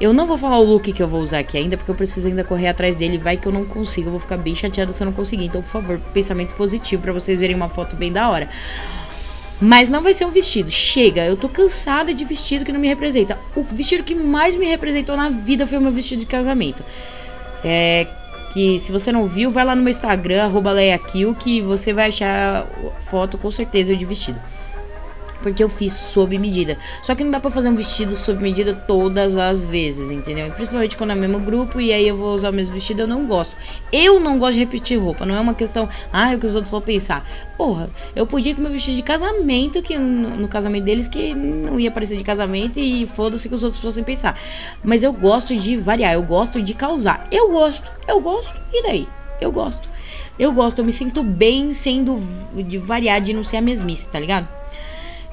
Eu não vou falar o look que eu vou usar aqui ainda, porque eu preciso ainda correr atrás dele. Vai que eu não consigo, eu vou ficar bem chateada se eu não conseguir. Então, por favor, pensamento positivo para vocês verem uma foto bem da hora. Mas não vai ser um vestido. Chega, eu tô cansada de vestido que não me representa. O vestido que mais me representou na vida foi o meu vestido de casamento. É que se você não viu, vai lá no meu Instagram, arroba que você vai achar foto com certeza de vestido porque eu fiz sob medida. Só que não dá pra fazer um vestido sob medida todas as vezes, entendeu? Principalmente quando é o mesmo grupo e aí eu vou usar o mesmo vestido, eu não gosto. Eu não gosto de repetir roupa, não é uma questão, ah, é o que os outros vão pensar. Porra, eu podia com meu vestido de casamento, que no, no casamento deles, que não ia parecer de casamento e foda-se que os outros fossem pensar. Mas eu gosto de variar, eu gosto de causar. Eu gosto, eu gosto, e daí? Eu gosto. Eu gosto, eu me sinto bem sendo de variar, de não ser a mesmice, tá ligado?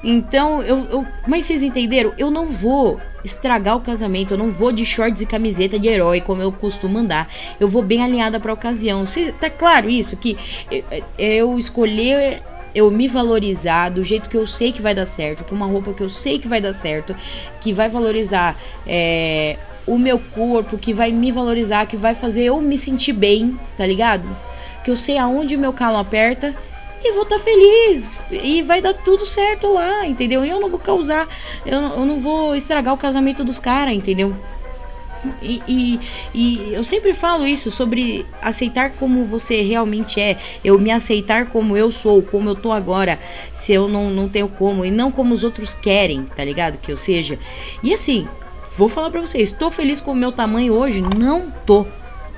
Então, eu, eu, Mas vocês entenderam? Eu não vou estragar o casamento, eu não vou de shorts e camiseta de herói, como eu costumo andar. Eu vou bem alinhada pra ocasião. Tá claro isso? Que eu, eu escolher eu me valorizar do jeito que eu sei que vai dar certo, com uma roupa que eu sei que vai dar certo, que vai valorizar é, o meu corpo, que vai me valorizar, que vai fazer eu me sentir bem, tá ligado? Que eu sei aonde o meu calo aperta e vou estar tá feliz e vai dar tudo certo lá, entendeu? E eu não vou causar, eu, eu não vou estragar o casamento dos caras, entendeu? E, e, e, eu sempre falo isso sobre aceitar como você realmente é. Eu me aceitar como eu sou, como eu tô agora, se eu não, não tenho como, e não como os outros querem, tá ligado? Que eu seja. E assim, vou falar pra vocês: tô feliz com o meu tamanho hoje? Não tô,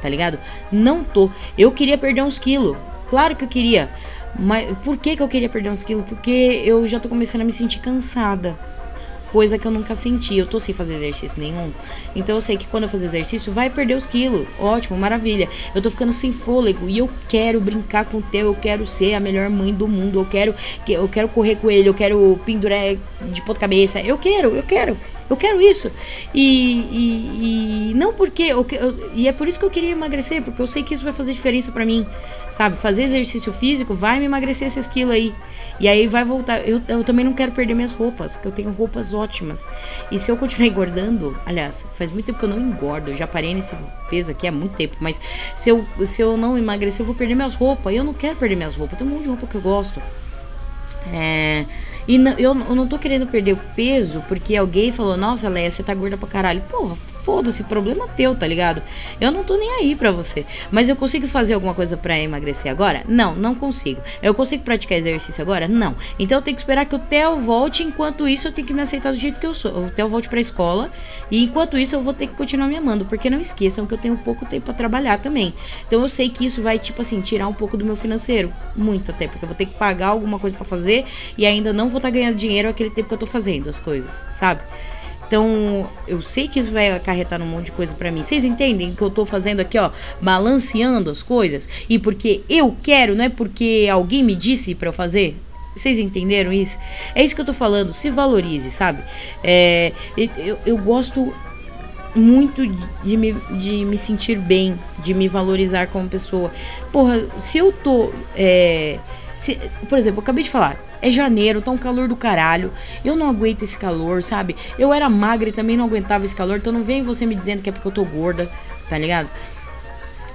tá ligado? Não tô. Eu queria perder uns quilos Claro que eu queria. Mas por que, que eu queria perder uns quilos? Porque eu já tô começando a me sentir cansada coisa que eu nunca senti. Eu tô sem fazer exercício nenhum. Então eu sei que quando eu fazer exercício, vai perder os quilos. Ótimo, maravilha. Eu tô ficando sem fôlego e eu quero brincar com o Theo, eu quero ser a melhor mãe do mundo. Eu quero eu quero correr com ele, eu quero pendurar de ponta cabeça. Eu quero, eu quero. Eu quero isso. E, e, e não porque. Eu, eu, e é por isso que eu queria emagrecer, porque eu sei que isso vai fazer diferença para mim. Sabe? Fazer exercício físico vai me emagrecer esses quilos aí. E aí vai voltar. Eu, eu também não quero perder minhas roupas, que eu tenho roupas ótimas. E se eu continuar engordando, aliás, faz muito tempo que eu não engordo. Eu já parei nesse peso aqui há muito tempo. Mas se eu, se eu não emagrecer, eu vou perder minhas roupas. E eu não quero perder minhas roupas. Tenho um monte de roupa que eu gosto. É. E não, eu, eu não tô querendo perder o peso porque alguém falou, nossa, Leia, você tá gorda pra caralho. Porra, foda-se, problema teu, tá ligado? Eu não tô nem aí pra você. Mas eu consigo fazer alguma coisa para emagrecer agora? Não, não consigo. Eu consigo praticar exercício agora? Não. Então eu tenho que esperar que o Theo volte. Enquanto isso, eu tenho que me aceitar do jeito que eu sou. O Theo volte pra escola. E enquanto isso, eu vou ter que continuar me amando. Porque não esqueçam que eu tenho pouco tempo pra trabalhar também. Então eu sei que isso vai, tipo assim, tirar um pouco do meu financeiro. Muito até. Porque eu vou ter que pagar alguma coisa para fazer. E ainda não vou estar tá ganhando dinheiro aquele tempo que eu tô fazendo as coisas, sabe? Então, eu sei que isso vai acarretar um monte de coisa para mim. Vocês entendem que eu tô fazendo aqui, ó, balanceando as coisas? E porque eu quero, não é porque alguém me disse para eu fazer? Vocês entenderam isso? É isso que eu tô falando. Se valorize, sabe? É, eu, eu gosto muito de me, de me sentir bem, de me valorizar como pessoa. Porra, se eu tô. É, se, por exemplo, eu acabei de falar, é janeiro, tá um calor do caralho. Eu não aguento esse calor, sabe? Eu era magra e também não aguentava esse calor. Então não vem você me dizendo que é porque eu tô gorda, tá ligado?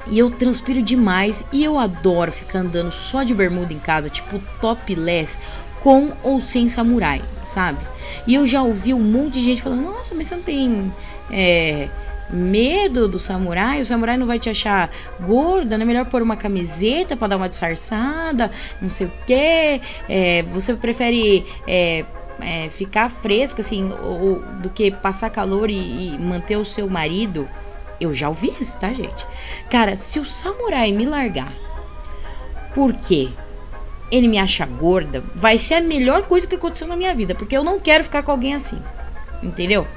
E eu transpiro demais e eu adoro ficar andando só de bermuda em casa, tipo topless, com ou sem samurai, sabe? E eu já ouvi um monte de gente falando: Nossa, mas você não tem. É, medo do samurai, o samurai não vai te achar gorda, não é melhor pôr uma camiseta para dar uma disfarçada, não sei o que. É, você prefere é, é, ficar fresca assim, ou, do que passar calor e, e manter o seu marido? Eu já ouvi isso, tá, gente? Cara, se o samurai me largar, por quê? Ele me acha gorda, vai ser a melhor coisa que aconteceu na minha vida, porque eu não quero ficar com alguém assim. Entendeu?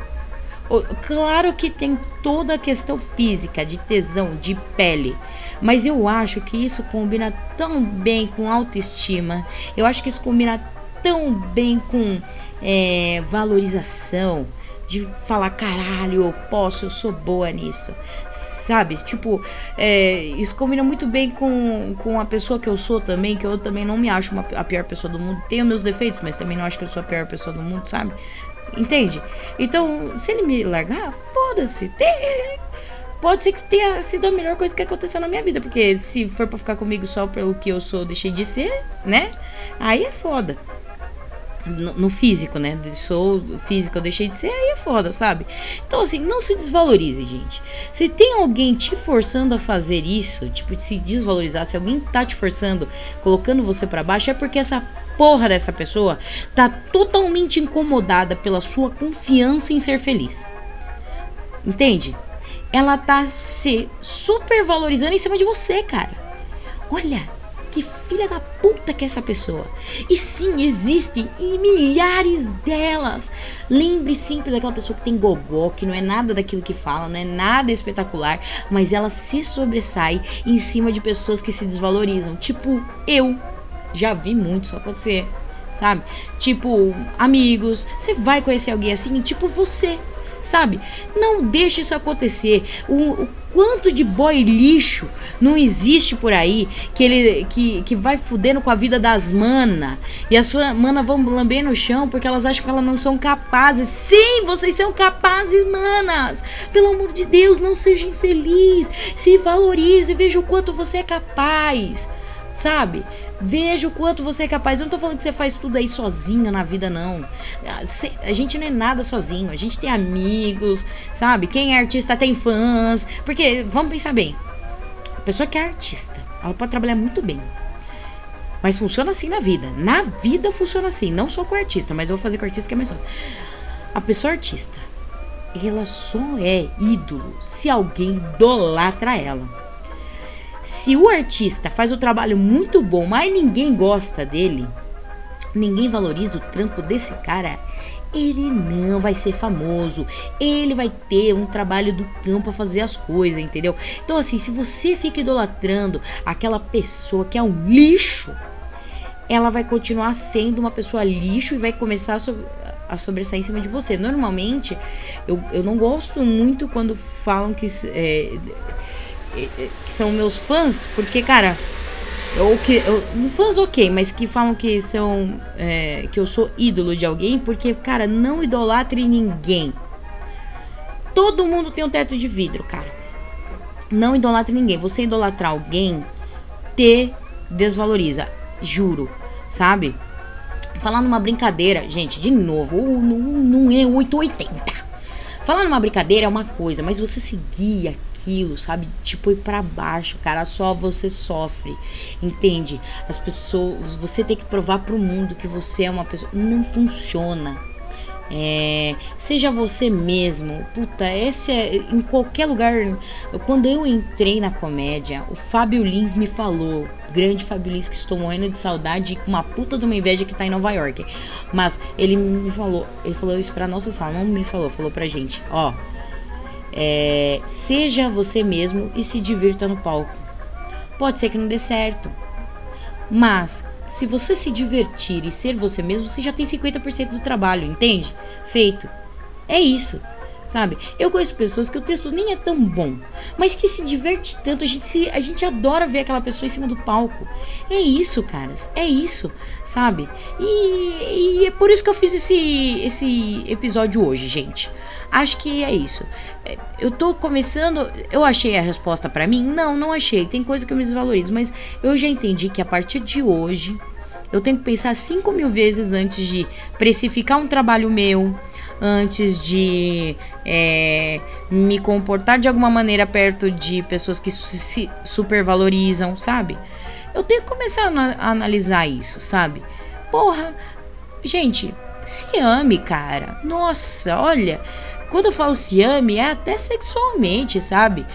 Claro que tem toda a questão física, de tesão, de pele, mas eu acho que isso combina tão bem com autoestima, eu acho que isso combina tão bem com é, valorização, de falar, caralho, eu posso, eu sou boa nisso, sabe? Tipo, é, isso combina muito bem com, com a pessoa que eu sou também, que eu também não me acho uma, a pior pessoa do mundo. Tenho meus defeitos, mas também não acho que eu sou a pior pessoa do mundo, sabe? Entende? Então, se ele me largar, foda-se. Pode ser que tenha sido a melhor coisa que aconteceu na minha vida. Porque se for pra ficar comigo só pelo que eu sou, deixei de ser, né? Aí é foda. No, no, físico, né? Sou físico, eu deixei de ser, aí é foda, sabe? Então, assim, não se desvalorize, gente. Se tem alguém te forçando a fazer isso, tipo, se desvalorizar, se alguém tá te forçando, colocando você para baixo, é porque essa porra dessa pessoa tá totalmente incomodada pela sua confiança em ser feliz. Entende? Ela tá se supervalorizando em cima de você, cara. Olha, que filha da puta que é essa pessoa. E sim, existem e milhares delas. Lembre sempre daquela pessoa que tem gogó, que não é nada daquilo que fala, não é nada espetacular, mas ela se sobressai em cima de pessoas que se desvalorizam. Tipo eu. Já vi muito isso acontecer, sabe? Tipo, amigos. Você vai conhecer alguém assim, tipo você, sabe? Não deixe isso acontecer. O, o, quanto de boy lixo não existe por aí que ele que, que vai fudendo com a vida das mana e as suas mana vão lamber no chão porque elas acham que elas não são capazes. Sim, vocês são capazes, manas. Pelo amor de Deus, não seja infeliz. Se valorize, veja o quanto você é capaz sabe? Veja o quanto você é capaz. Eu não tô falando que você faz tudo aí sozinho na vida, não. A gente não é nada sozinho. A gente tem amigos, sabe? Quem é artista tem fãs. Porque, vamos pensar bem. A pessoa que é artista, ela pode trabalhar muito bem. Mas funciona assim na vida. Na vida funciona assim. Não só com o artista, mas eu vou fazer com o artista que é mais fácil. A pessoa artista, ela só é ídolo se alguém idolatra ela. Se o artista faz o trabalho muito bom, mas ninguém gosta dele, ninguém valoriza o trampo desse cara, ele não vai ser famoso. Ele vai ter um trabalho do campo a fazer as coisas, entendeu? Então, assim, se você fica idolatrando aquela pessoa que é um lixo, ela vai continuar sendo uma pessoa lixo e vai começar a, so a sobressair em cima de você. Normalmente, eu, eu não gosto muito quando falam que, é, que são meus fãs, porque, cara ou que eu, fãs ok, mas que falam que são é, que eu sou ídolo de alguém, porque cara, não idolatre ninguém. Todo mundo tem um teto de vidro, cara. Não idolatre ninguém. Você idolatrar alguém te desvaloriza, juro, sabe? Falar numa brincadeira, gente, de novo, não, é 880. Falar numa brincadeira é uma coisa, mas você seguir aquilo, sabe? Tipo, ir pra baixo, cara, só você sofre. Entende? As pessoas. Você tem que provar pro mundo que você é uma pessoa. Não funciona. É, seja você mesmo. Puta, esse é. Em qualquer lugar. Quando eu entrei na comédia, o Fábio Lins me falou. Grande Fábio Lins, que estou morrendo de saudade e com uma puta de uma inveja que tá em Nova York. Mas ele me falou. Ele falou isso pra nossa sala, não me falou, falou pra gente. Ó. É, seja você mesmo e se divirta no palco. Pode ser que não dê certo. Mas se você se divertir e ser você mesmo, você já tem 50% do trabalho, entende? Feito. É isso sabe? Eu conheço pessoas que o texto nem é tão bom, mas que se diverte tanto, a gente, se, a gente adora ver aquela pessoa em cima do palco. É isso, caras, é isso, sabe? E, e é por isso que eu fiz esse, esse episódio hoje, gente. Acho que é isso. É, eu tô começando. Eu achei a resposta para mim? Não, não achei. Tem coisa que eu me desvalorizo, mas eu já entendi que a partir de hoje eu tenho que pensar 5 mil vezes antes de precificar um trabalho meu, antes de é, me comportar de alguma maneira perto de pessoas que se supervalorizam, sabe? Eu tenho que começar a analisar isso, sabe? Porra, gente, se ame, cara. Nossa, olha, quando eu falo se ame, é até sexualmente, sabe?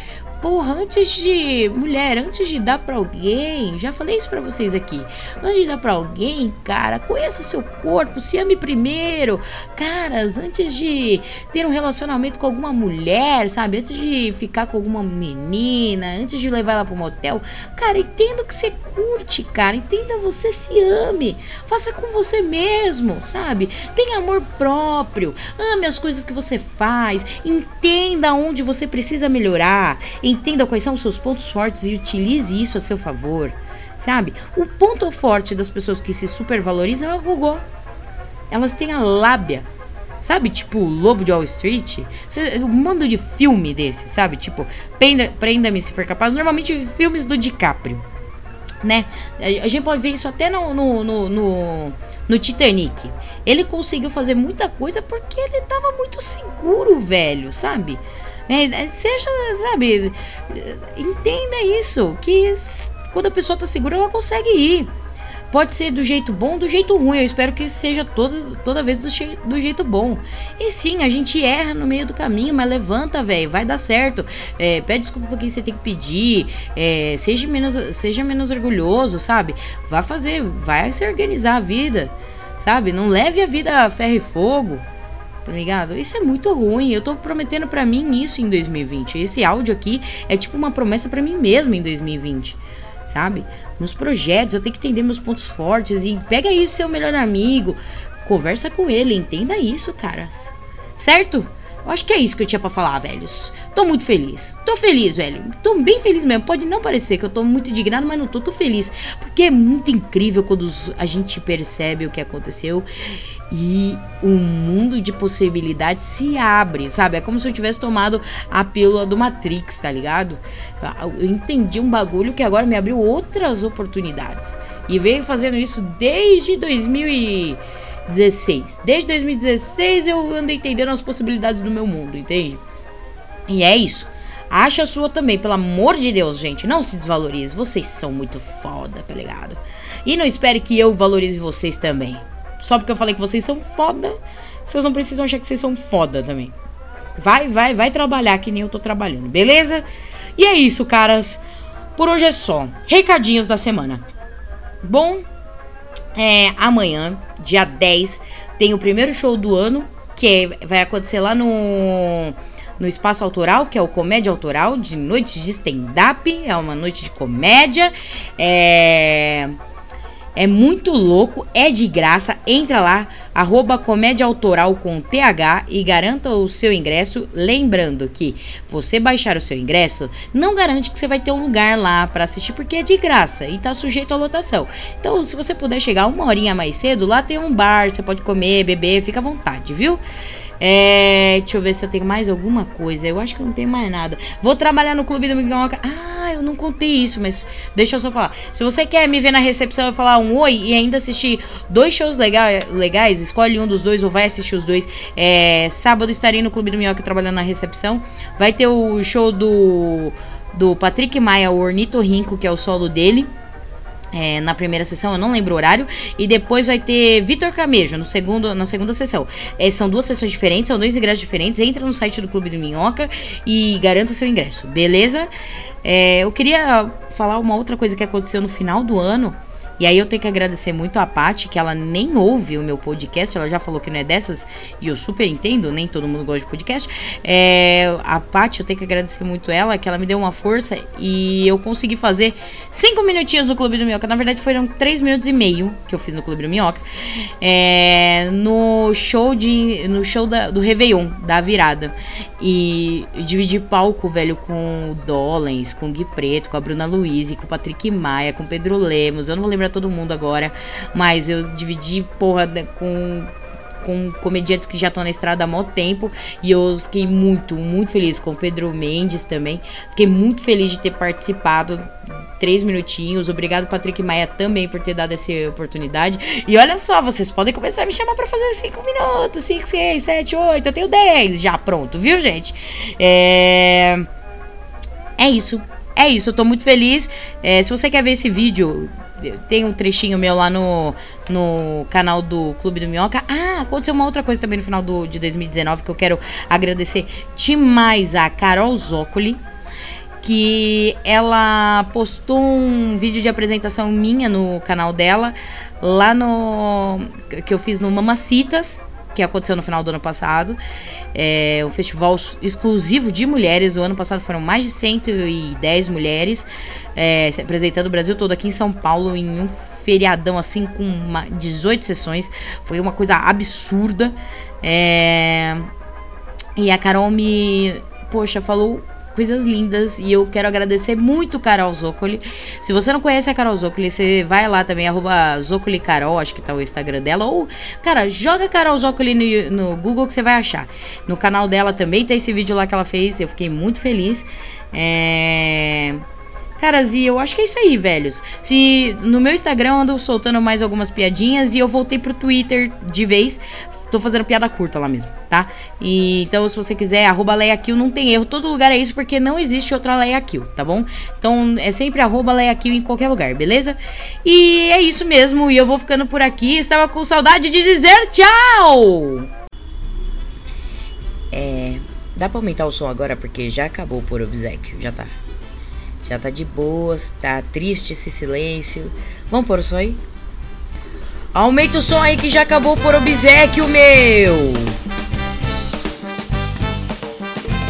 Porra, antes de. Mulher, antes de dar pra alguém. Já falei isso pra vocês aqui. Antes de dar pra alguém, cara, conheça seu corpo, se ame primeiro. Caras, antes de ter um relacionamento com alguma mulher, sabe? Antes de ficar com alguma menina, antes de levar ela pro motel. Cara, entenda o que você curte, cara. Entenda você se ame. Faça com você mesmo, sabe? Tenha amor próprio. Ame as coisas que você faz. Entenda onde você precisa melhorar. Entenda quais são os seus pontos fortes e utilize isso a seu favor. Sabe? O ponto forte das pessoas que se supervalorizam é o gogó. Elas têm a lábia. Sabe, tipo o Lobo de Wall Street? Um mundo de filme desse, sabe? Tipo, Prenda-me se for capaz. Normalmente filmes do DiCaprio, né? A gente pode ver isso até no, no, no, no, no Titanic. Ele conseguiu fazer muita coisa porque ele tava muito seguro, velho, sabe? É, seja, sabe, entenda isso, que quando a pessoa tá segura, ela consegue ir. Pode ser do jeito bom, do jeito ruim. Eu espero que seja toda, toda vez do, do jeito bom. E sim, a gente erra no meio do caminho, mas levanta, velho. Vai dar certo. É, pede desculpa pra quem você tem que pedir. É, seja, menos, seja menos orgulhoso, sabe? Vai fazer, vai se organizar a vida, sabe? Não leve a vida a ferro e fogo tá ligado? Isso é muito ruim. Eu tô prometendo para mim isso em 2020. Esse áudio aqui é tipo uma promessa para mim mesmo em 2020. Sabe? Meus projetos, eu tenho que entender meus pontos fortes e pega aí seu melhor amigo, conversa com ele, entenda isso, caras. Certo? Eu acho que é isso que eu tinha para falar, velhos. Tô muito feliz. Tô feliz, velho. Tô bem feliz mesmo. Pode não parecer que eu tô muito indignado, mas não tô. Tô feliz. Porque é muito incrível quando a gente percebe o que aconteceu e um mundo de possibilidades se abre, sabe? É como se eu tivesse tomado a pílula do Matrix, tá ligado? Eu entendi um bagulho que agora me abriu outras oportunidades. E veio fazendo isso desde 2016. Desde 2016 eu ando entendendo as possibilidades do meu mundo, entende? E é isso. Acha a sua também, pelo amor de Deus, gente. Não se desvalorize. Vocês são muito foda, tá ligado? E não espere que eu valorize vocês também. Só porque eu falei que vocês são foda, vocês não precisam achar que vocês são foda também. Vai, vai, vai trabalhar que nem eu tô trabalhando, beleza? E é isso, caras. Por hoje é só. Recadinhos da semana. Bom, é, amanhã, dia 10, tem o primeiro show do ano, que vai acontecer lá no no Espaço Autoral, que é o Comédia Autoral, de noites de stand-up. É uma noite de comédia. É. É muito louco, é de graça. Entra lá, arroba comédia autoral com TH e garanta o seu ingresso. Lembrando que você baixar o seu ingresso não garante que você vai ter um lugar lá para assistir, porque é de graça e tá sujeito à lotação. Então, se você puder chegar uma horinha mais cedo, lá tem um bar, você pode comer, beber, fica à vontade, viu? É, deixa eu ver se eu tenho mais alguma coisa. Eu acho que não tem mais nada. Vou trabalhar no Clube do Minhoca. Ah, eu não contei isso, mas deixa eu só falar. Se você quer me ver na recepção e falar um oi e ainda assistir dois shows legais, legais escolhe um dos dois ou vai assistir os dois. É, sábado estarei no Clube do Minhoca trabalhando na recepção. Vai ter o show do, do Patrick Maia, o Ornitorrinco, que é o solo dele. É, na primeira sessão, eu não lembro o horário. E depois vai ter Vitor Camejo no segundo, na segunda sessão. É, são duas sessões diferentes, são dois ingressos diferentes. Entra no site do Clube do Minhoca e garanta seu ingresso, beleza? É, eu queria falar uma outra coisa que aconteceu no final do ano. E aí eu tenho que agradecer muito a Paty, que ela nem ouve o meu podcast, ela já falou que não é dessas, e eu super entendo, nem todo mundo gosta de podcast. É, a Paty, eu tenho que agradecer muito ela, que ela me deu uma força e eu consegui fazer cinco minutinhos no Clube do Minhoca. Na verdade, foram três minutos e meio que eu fiz no Clube do Minhoca. É, no show de. No show da, do Réveillon, da virada. E dividi palco, velho, com o Dolens, com o Gui Preto, com a Bruna Luiz, com o Patrick Maia, com o Pedro Lemos. Eu não vou lembrar todo mundo agora, mas eu dividi, porra, com com comediantes que já estão na estrada há muito tempo. E eu fiquei muito, muito feliz com o Pedro Mendes também. Fiquei muito feliz de ter participado. Três minutinhos. Obrigado, Patrick Maia, também por ter dado essa oportunidade. E olha só, vocês podem começar a me chamar para fazer cinco minutos, cinco, seis, sete, oito. Eu tenho dez já pronto, viu, gente? É. É isso. É isso, eu tô muito feliz. É, se você quer ver esse vídeo, tem um trechinho meu lá no, no canal do Clube do Minhoca. Ah, aconteceu uma outra coisa também no final do, de 2019 que eu quero agradecer demais a Carol Zócoli. Que ela postou um vídeo de apresentação minha no canal dela, lá no. que eu fiz no Mamacitas, que aconteceu no final do ano passado. É um festival exclusivo de mulheres. O ano passado foram mais de 110 mulheres é, se apresentando o Brasil todo aqui em São Paulo em um feriadão assim com uma, 18 sessões. Foi uma coisa absurda. É, e a Carol me, poxa, falou coisas lindas e eu quero agradecer muito Carol Zocoli. Se você não conhece a Carol Zocoli, você vai lá também, arroba Zocoli Carol, acho que tá o Instagram dela, ou, cara, joga Carol Zocoli no, no Google que você vai achar. No canal dela também tem esse vídeo lá que ela fez, eu fiquei muito feliz. É... Caras, e eu acho que é isso aí, velhos. Se no meu Instagram eu ando soltando mais algumas piadinhas e eu voltei pro Twitter de vez Tô fazendo piada curta lá mesmo, tá? E, então, se você quiser, arroba Kill, não tem erro. Todo lugar é isso, porque não existe outra Kill, tá bom? Então, é sempre arroba Kill em qualquer lugar, beleza? E é isso mesmo, e eu vou ficando por aqui. Estava com saudade de dizer tchau! É... Dá pra aumentar o som agora, porque já acabou por obsequio, já tá. Já tá de boas, tá triste esse silêncio. Vamos pôr o som aí? Aumenta o som aí que já acabou por obsequio meu.